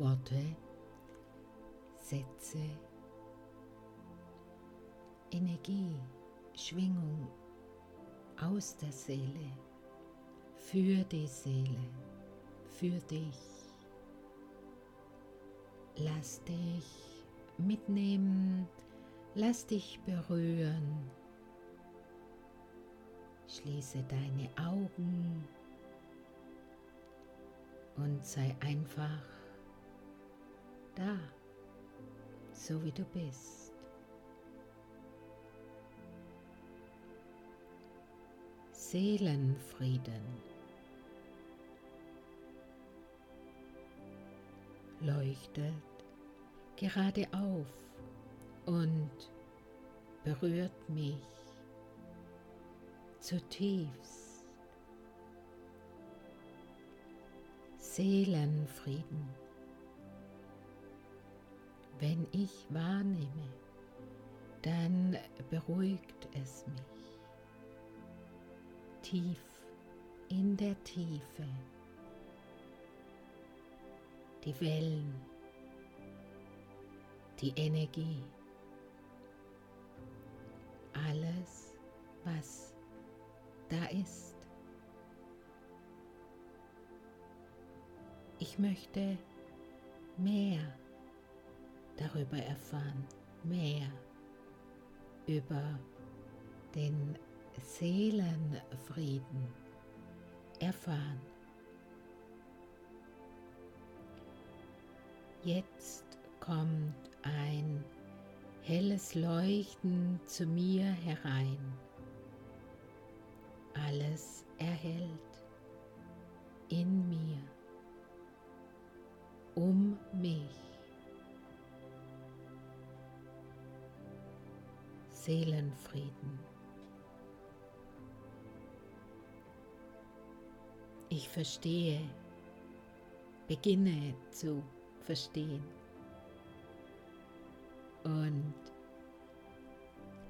Worte, Sätze, Energie, Schwingung aus der Seele, für die Seele, für dich. Lass dich mitnehmen, lass dich berühren. Schließe deine Augen und sei einfach da, so wie du bist. Seelenfrieden. Leuchtet gerade auf und berührt mich zutiefst. Seelenfrieden. Wenn ich wahrnehme, dann beruhigt es mich. Tief in der Tiefe. Die Wellen, die Energie, alles, was da ist. Ich möchte mehr darüber erfahren, mehr über den Seelenfrieden erfahren. Jetzt kommt ein helles Leuchten zu mir herein. Alles erhält in mir, um mich. Seelenfrieden. Ich verstehe, beginne zu verstehen. Und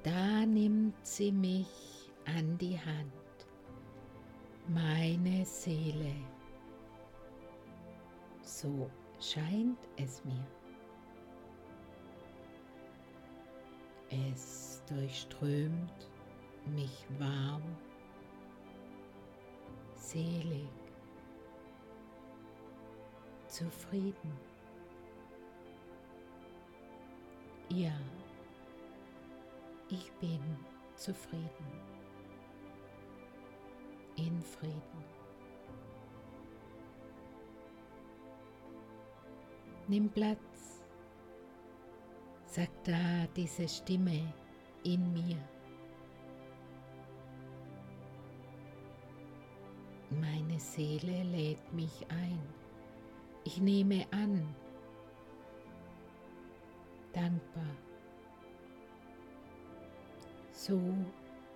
da nimmt sie mich an die Hand, meine Seele. So scheint es mir. Es durchströmt mich warm, selig, zufrieden. Ja, ich bin zufrieden, in Frieden. Nimm Platz sagt da diese Stimme in mir. Meine Seele lädt mich ein. Ich nehme an, dankbar, so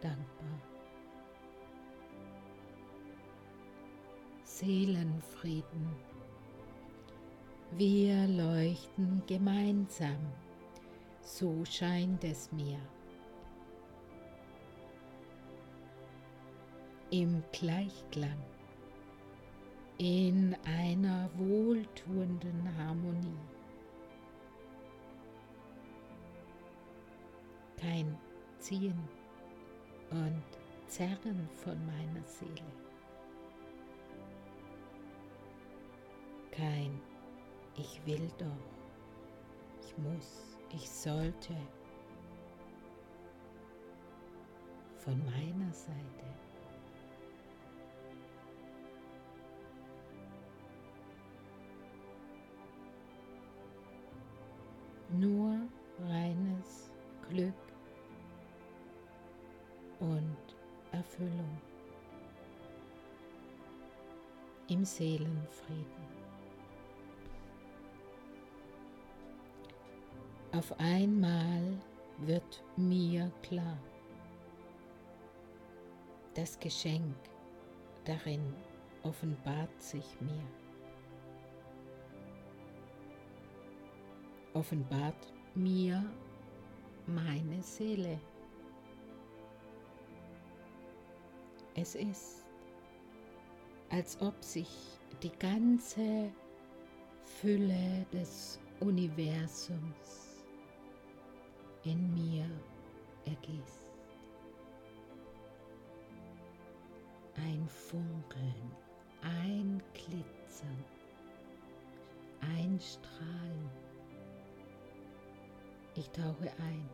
dankbar. Seelenfrieden. Wir leuchten gemeinsam so scheint es mir. Im Gleichklang, in einer wohltuenden Harmonie. Kein Ziehen und Zerren von meiner Seele. Kein Ich will doch, ich muss ich sollte von meiner Seite nur reines Glück und Erfüllung im Seelenfrieden. Auf einmal wird mir klar, das Geschenk darin offenbart sich mir. Offenbart mir meine Seele. Es ist, als ob sich die ganze Fülle des Universums in mir ergießt. Ein Funkeln, ein Glitzern, ein Strahlen. Ich tauche ein,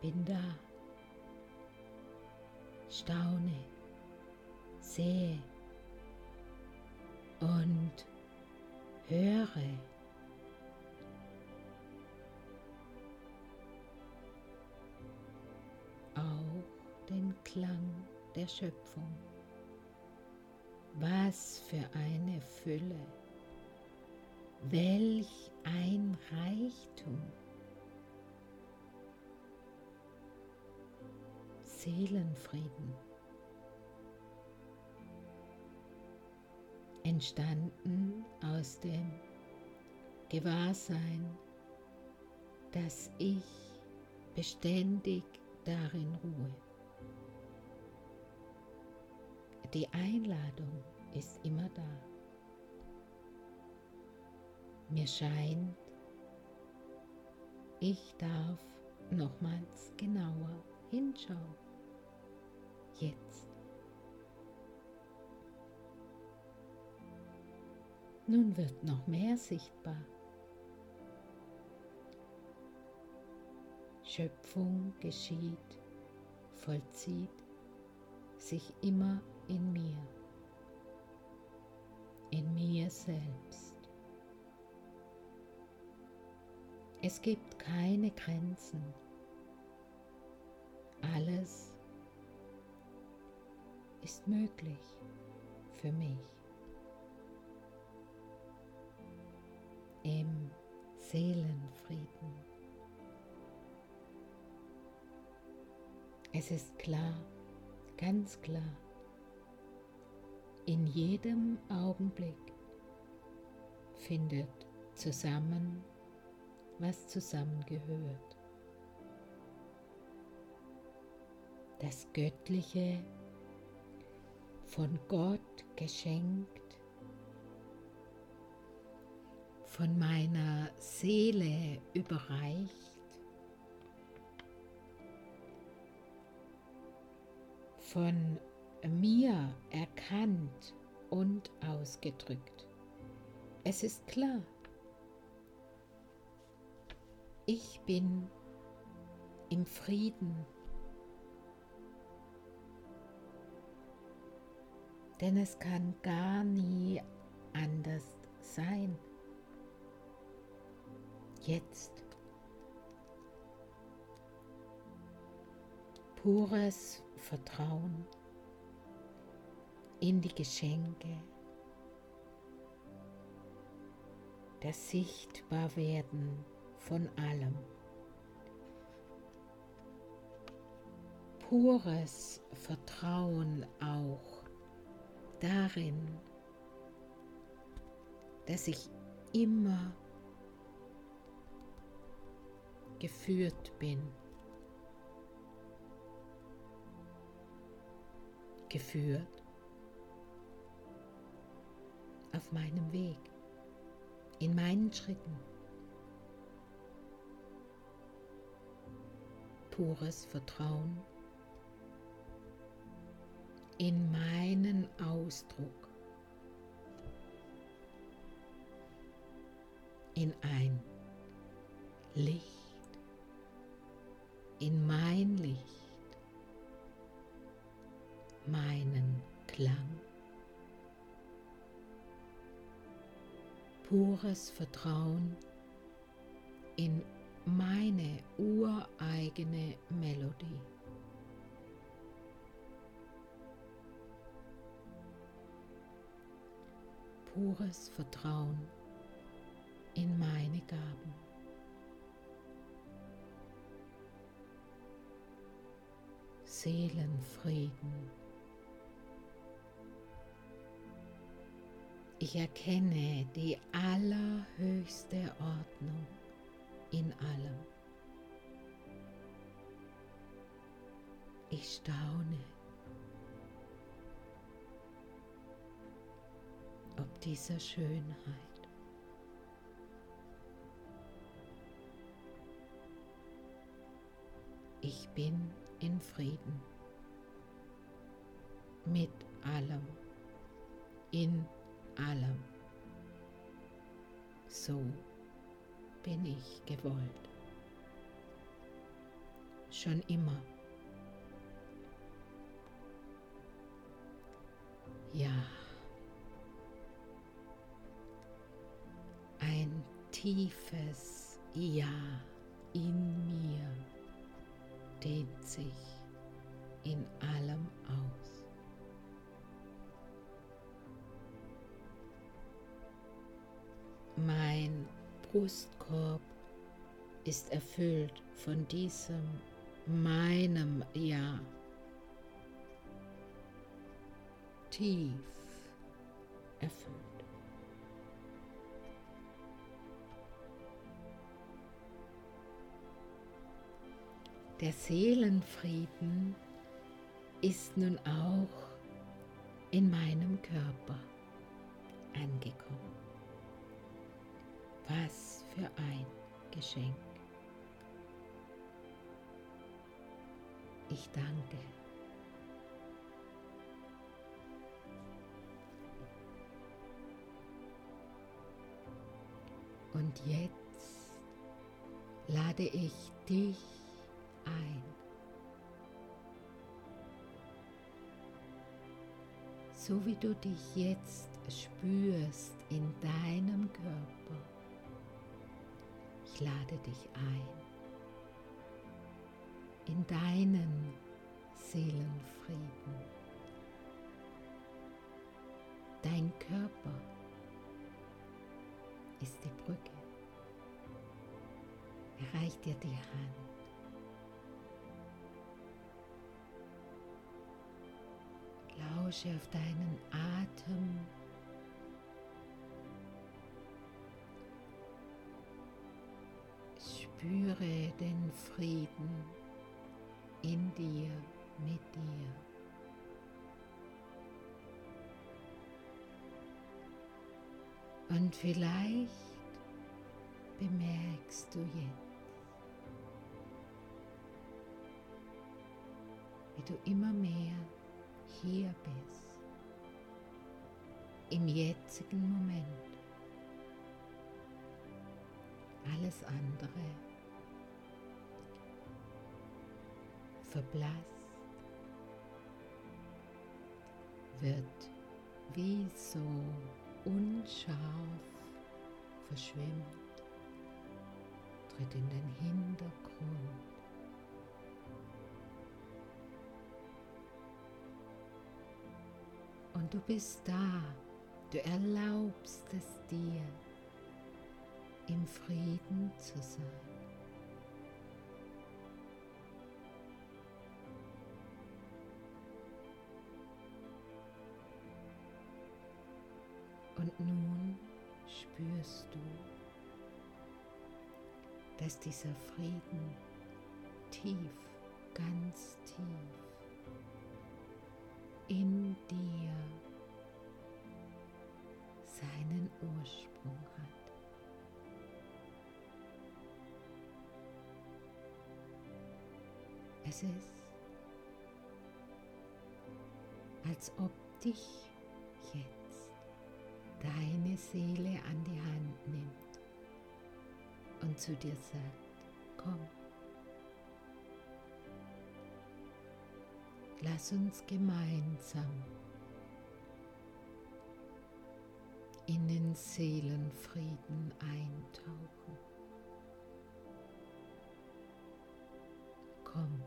bin da, staune, sehe. Und höre. Auch den Klang der Schöpfung. Was für eine Fülle, welch ein Reichtum. Seelenfrieden. Entstanden aus dem Gewahrsein, dass ich beständig darin ruhe. Die Einladung ist immer da. Mir scheint, ich darf nochmals genauer hinschauen. Jetzt. Nun wird noch mehr sichtbar. Schöpfung geschieht, vollzieht sich immer in mir, in mir selbst. Es gibt keine Grenzen. Alles ist möglich für mich. Im Seelenfrieden. Es ist klar, ganz klar, in jedem Augenblick findet zusammen, was zusammengehört. Das Göttliche, von Gott geschenkt, von meiner Seele überreicht, von mir erkannt und ausgedrückt. Es ist klar, bin im Frieden, denn es kann gar nie anders sein. Jetzt. Pures Vertrauen in die Geschenke, das Sichtbarwerden von allem. Pures Vertrauen auch darin, dass ich immer geführt bin. Geführt auf meinem Weg, in meinen Schritten. Pures Vertrauen in meinen Ausdruck, in ein Licht, in mein Licht, meinen Klang. pures Vertrauen in meine ureigene Melodie. Pures Vertrauen in meine Gaben. Seelenfrieden Ich erkenne die allerhöchste Ordnung in allem. Ich staune, ob dieser Schönheit. Ich bin in Frieden mit allem, in allem. So bin ich gewollt. Schon immer. Ja. Ein tiefes Ja in mir dehnt sich in allem aus. Mein Brustkorb ist erfüllt von diesem meinem Ja. Tief erfüllt. Der Seelenfrieden ist nun auch in meinem Körper angekommen. Was für ein Geschenk. Ich danke. Und jetzt lade ich dich ein. So wie du dich jetzt spürst in deinem Körper, lade dich ein in deinen Seelenfrieden. Dein Körper ist die Brücke. Er dir die Hand. Lausche auf deinen Atem. Spüre den Frieden in dir, mit dir. Und vielleicht bemerkst du jetzt, wie du immer mehr hier bist, im jetzigen Moment. Alles andere verblasst, wird wie so unscharf verschwimmt, tritt in den Hintergrund. Und du bist da, du erlaubst es dir, im Frieden zu sein. Spürst du, dass dieser Frieden tief, ganz tief in dir seinen Ursprung hat. Es ist, als ob dich jetzt deine Seele an die Hand nimmt und zu dir sagt, komm, lass uns gemeinsam in den Seelenfrieden eintauchen. Komm.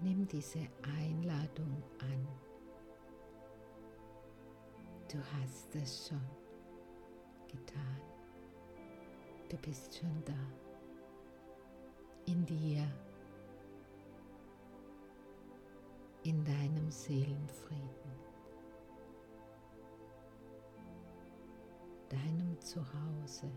Nimm diese Einladung an. Du hast es schon getan. Du bist schon da. In dir. In deinem Seelenfrieden. Deinem Zuhause.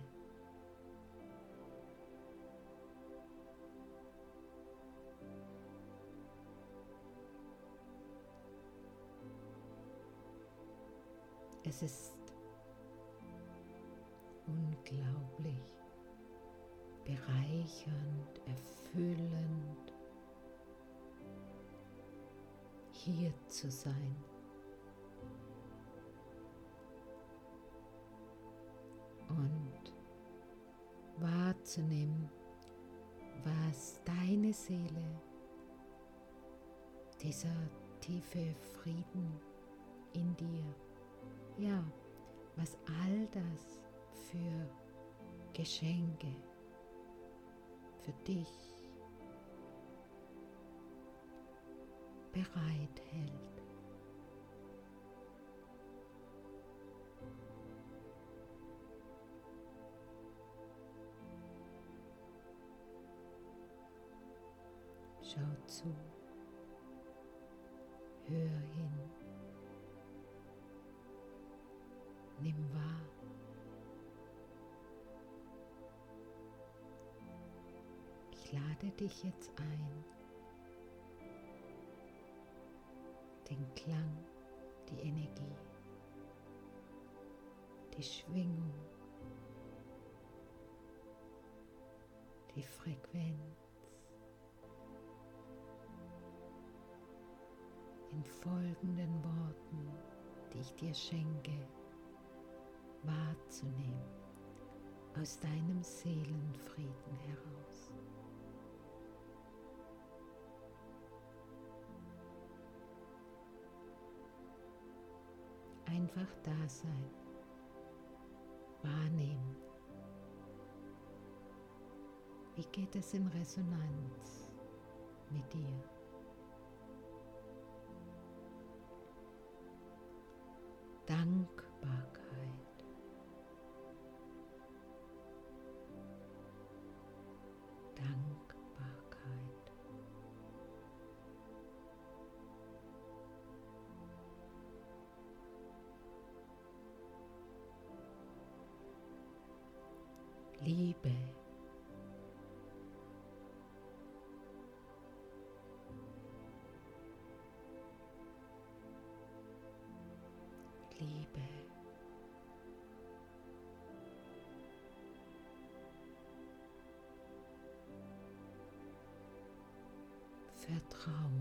Es ist unglaublich bereichernd, erfüllend, hier zu sein. Und wahrzunehmen, was deine Seele, dieser tiefe Frieden in dir, ja, was all das für Geschenke für dich bereithält. Schau zu, hör hin, nimm wahr. Ich lade dich jetzt ein, den Klang, die Energie, die Schwingung, die Frequenz in folgenden Worten, die ich dir schenke, wahrzunehmen aus deinem Seelenfrieden heraus. Einfach da sein, wahrnehmen. Wie geht es in Resonanz mit dir? Dankbarkeit. Liebe. Vertrauen.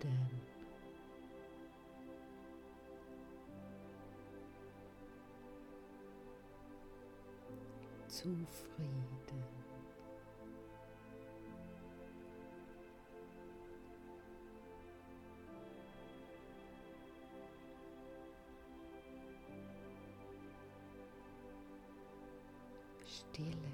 Frieden. Zufrieden. Stille.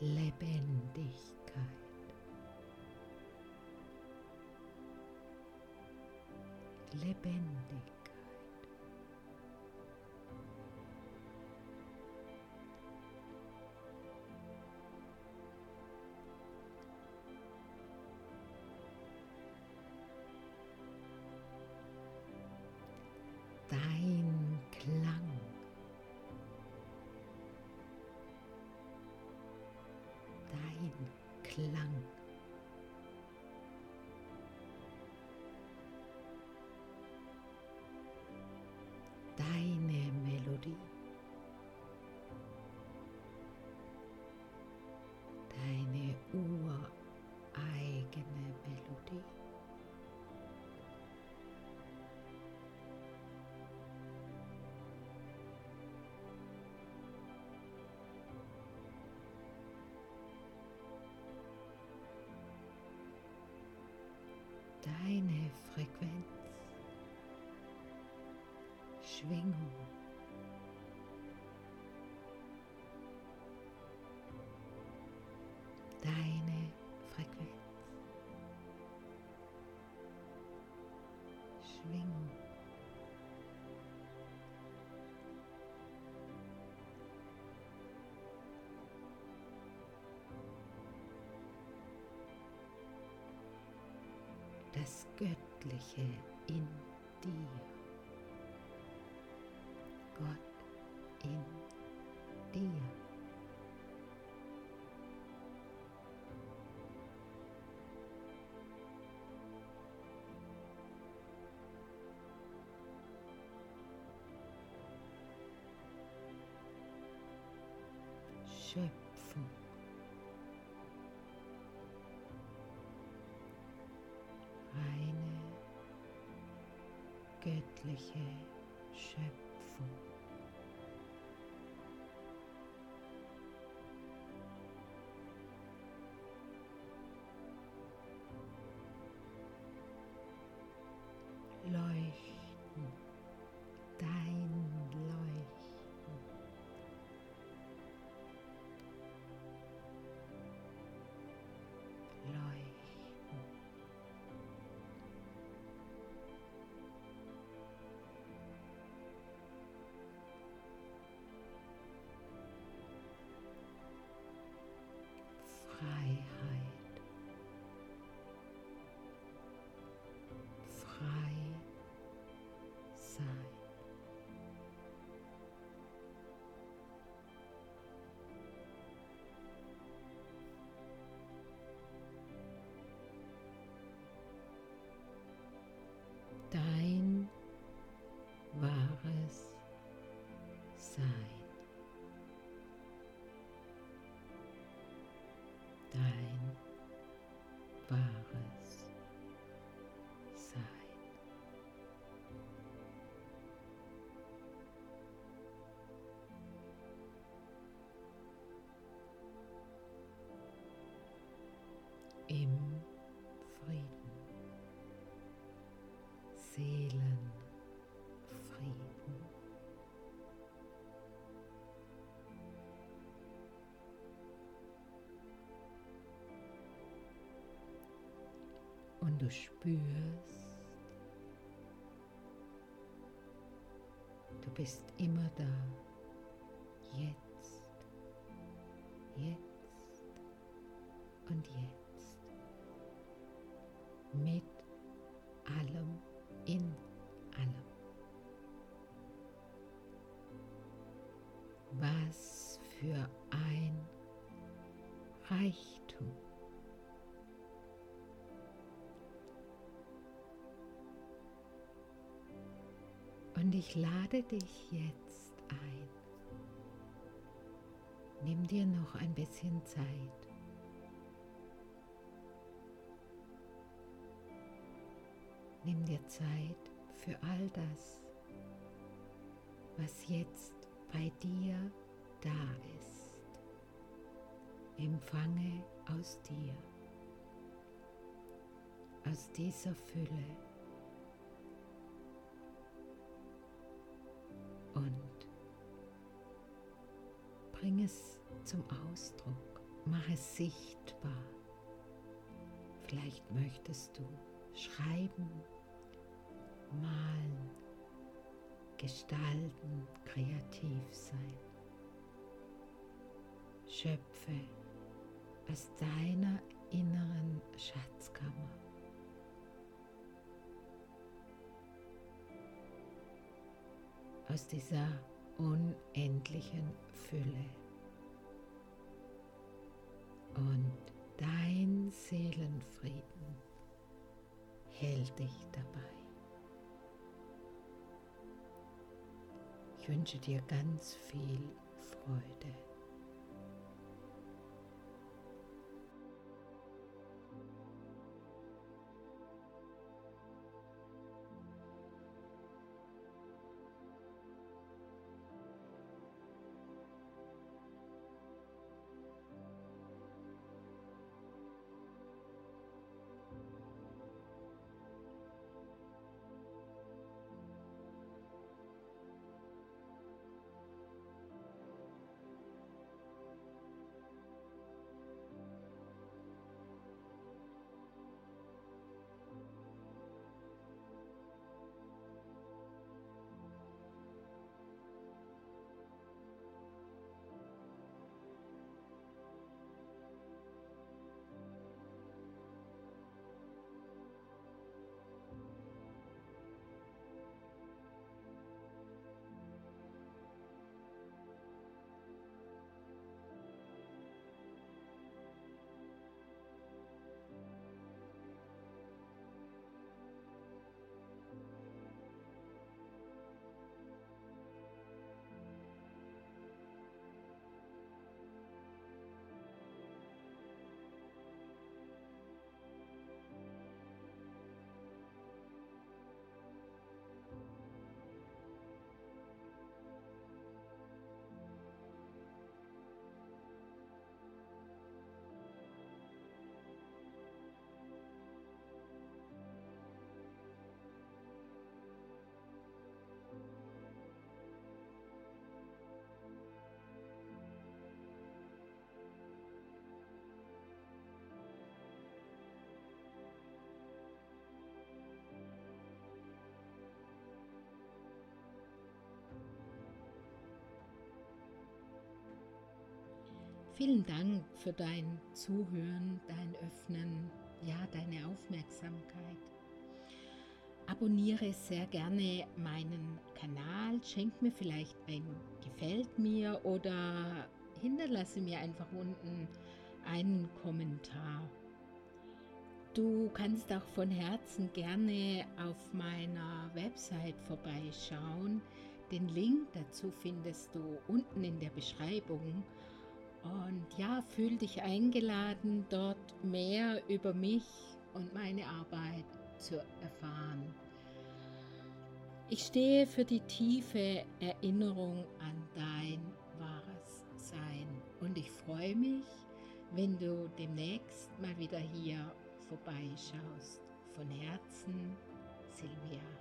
Lebendigkeit. Lebendigkeit. Frequenz, Schwingung. Deine Frequenz. Schwingung. Das Göttliche in dir. Gott Im Frieden. Seelenfrieden. Und du spürst, du bist immer da, ich lade dich jetzt ein. Nimm dir noch ein bisschen Zeit. Nimm dir Zeit für all das, was jetzt bei dir da ist. Empfange aus dir, aus dieser Fülle und bring es zum Ausdruck, mach es sichtbar. Vielleicht möchtest du schreiben, malen, gestalten, kreativ sein. Schöpfe aus deiner inneren Schatzkammer. Aus dieser unendlichen Fülle. Und dein Seelenfrieden hält dich dabei. Ich wünsche dir ganz viel Freude. Vielen Dank für dein Zuhören, dein Öffnen, ja, deine Aufmerksamkeit. Abonniere sehr gerne meinen Kanal, schenk mir vielleicht ein Gefällt mir oder hinterlasse mir einfach unten einen Kommentar. Du kannst auch von Herzen gerne auf meiner Website vorbeischauen. Den Link dazu findest du unten in der Beschreibung. Und ja, fühl dich eingeladen, dort mehr über mich und meine Arbeit zu erfahren. Ich stehe für die tiefe Erinnerung an dein wahres Sein und ich freue mich, wenn du demnächst mal wieder hier vorbeischaust. Von Herzen, Silvia.